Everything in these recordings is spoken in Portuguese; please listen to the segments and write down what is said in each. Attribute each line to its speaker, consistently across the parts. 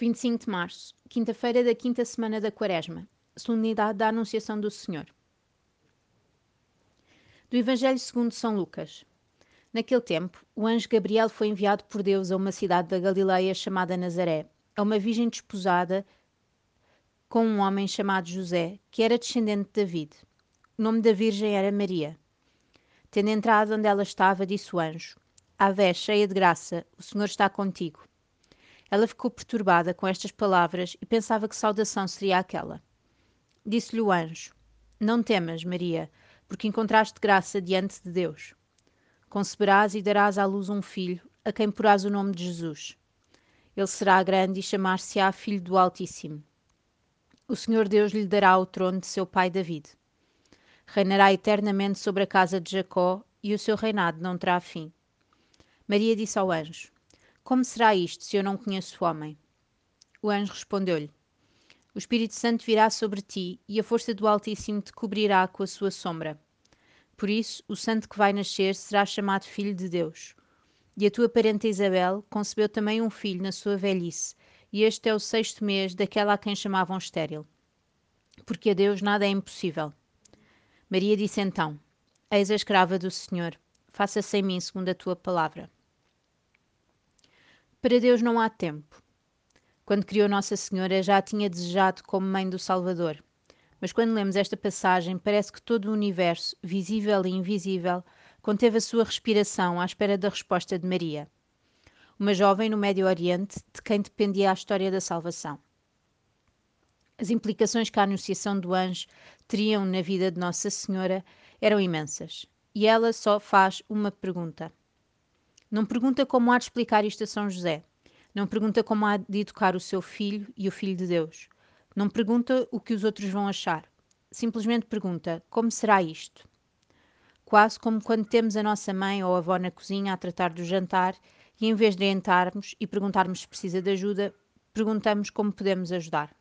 Speaker 1: 25 de março, quinta-feira da quinta semana da Quaresma, solenidade da Anunciação do Senhor. Do Evangelho segundo São Lucas. Naquele tempo, o anjo Gabriel foi enviado por Deus a uma cidade da Galileia chamada Nazaré, a uma virgem desposada com um homem chamado José, que era descendente de David. O nome da virgem era Maria. Tendo entrado onde ela estava, disse o anjo: Ave, cheia de graça, o Senhor está contigo. Ela ficou perturbada com estas palavras e pensava que saudação seria aquela. Disse-lhe o anjo: Não temas, Maria, porque encontraste graça diante de Deus. Conceberás e darás à luz um filho, a quem porás o nome de Jesus. Ele será grande e chamar-se-á Filho do Altíssimo. O Senhor Deus lhe dará o trono de seu pai David. Reinará eternamente sobre a casa de Jacó e o seu reinado não terá fim. Maria disse ao anjo: como será isto se eu não conheço o homem? O anjo respondeu-lhe: O Espírito Santo virá sobre ti e a força do Altíssimo te cobrirá com a sua sombra. Por isso, o santo que vai nascer será chamado Filho de Deus. E a tua parenta Isabel concebeu também um filho na sua velhice, e este é o sexto mês daquela a quem chamavam estéril. Porque a Deus nada é impossível. Maria disse então: Eis a escrava do Senhor, faça-se em mim segundo a tua palavra. Para Deus não há tempo. Quando criou Nossa Senhora, já a tinha desejado como mãe do Salvador. Mas quando lemos esta passagem, parece que todo o universo, visível e invisível, conteve a sua respiração à espera da resposta de Maria, uma jovem no Médio Oriente de quem dependia a história da salvação. As implicações que a anunciação do anjo teriam na vida de Nossa Senhora eram imensas. E ela só faz uma pergunta: não pergunta como há de explicar isto a São José. Não pergunta como há de educar o seu filho e o filho de Deus. Não pergunta o que os outros vão achar. Simplesmente pergunta como será isto. Quase como quando temos a nossa mãe ou avó na cozinha a tratar do jantar e em vez de entrarmos e perguntarmos se precisa de ajuda, perguntamos como podemos ajudar.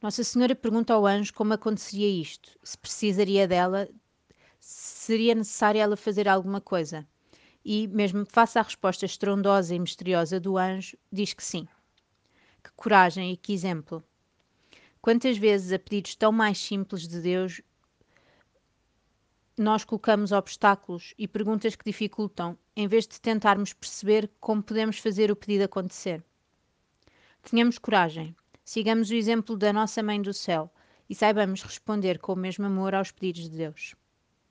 Speaker 1: Nossa Senhora pergunta ao anjo como aconteceria isto, se precisaria dela, se seria necessário ela fazer alguma coisa e, mesmo face à resposta estrondosa e misteriosa do anjo, diz que sim. Que coragem e que exemplo! Quantas vezes, a pedidos tão mais simples de Deus, nós colocamos obstáculos e perguntas que dificultam, em vez de tentarmos perceber como podemos fazer o pedido acontecer. Tenhamos coragem, sigamos o exemplo da nossa Mãe do Céu e saibamos responder com o mesmo amor aos pedidos de Deus.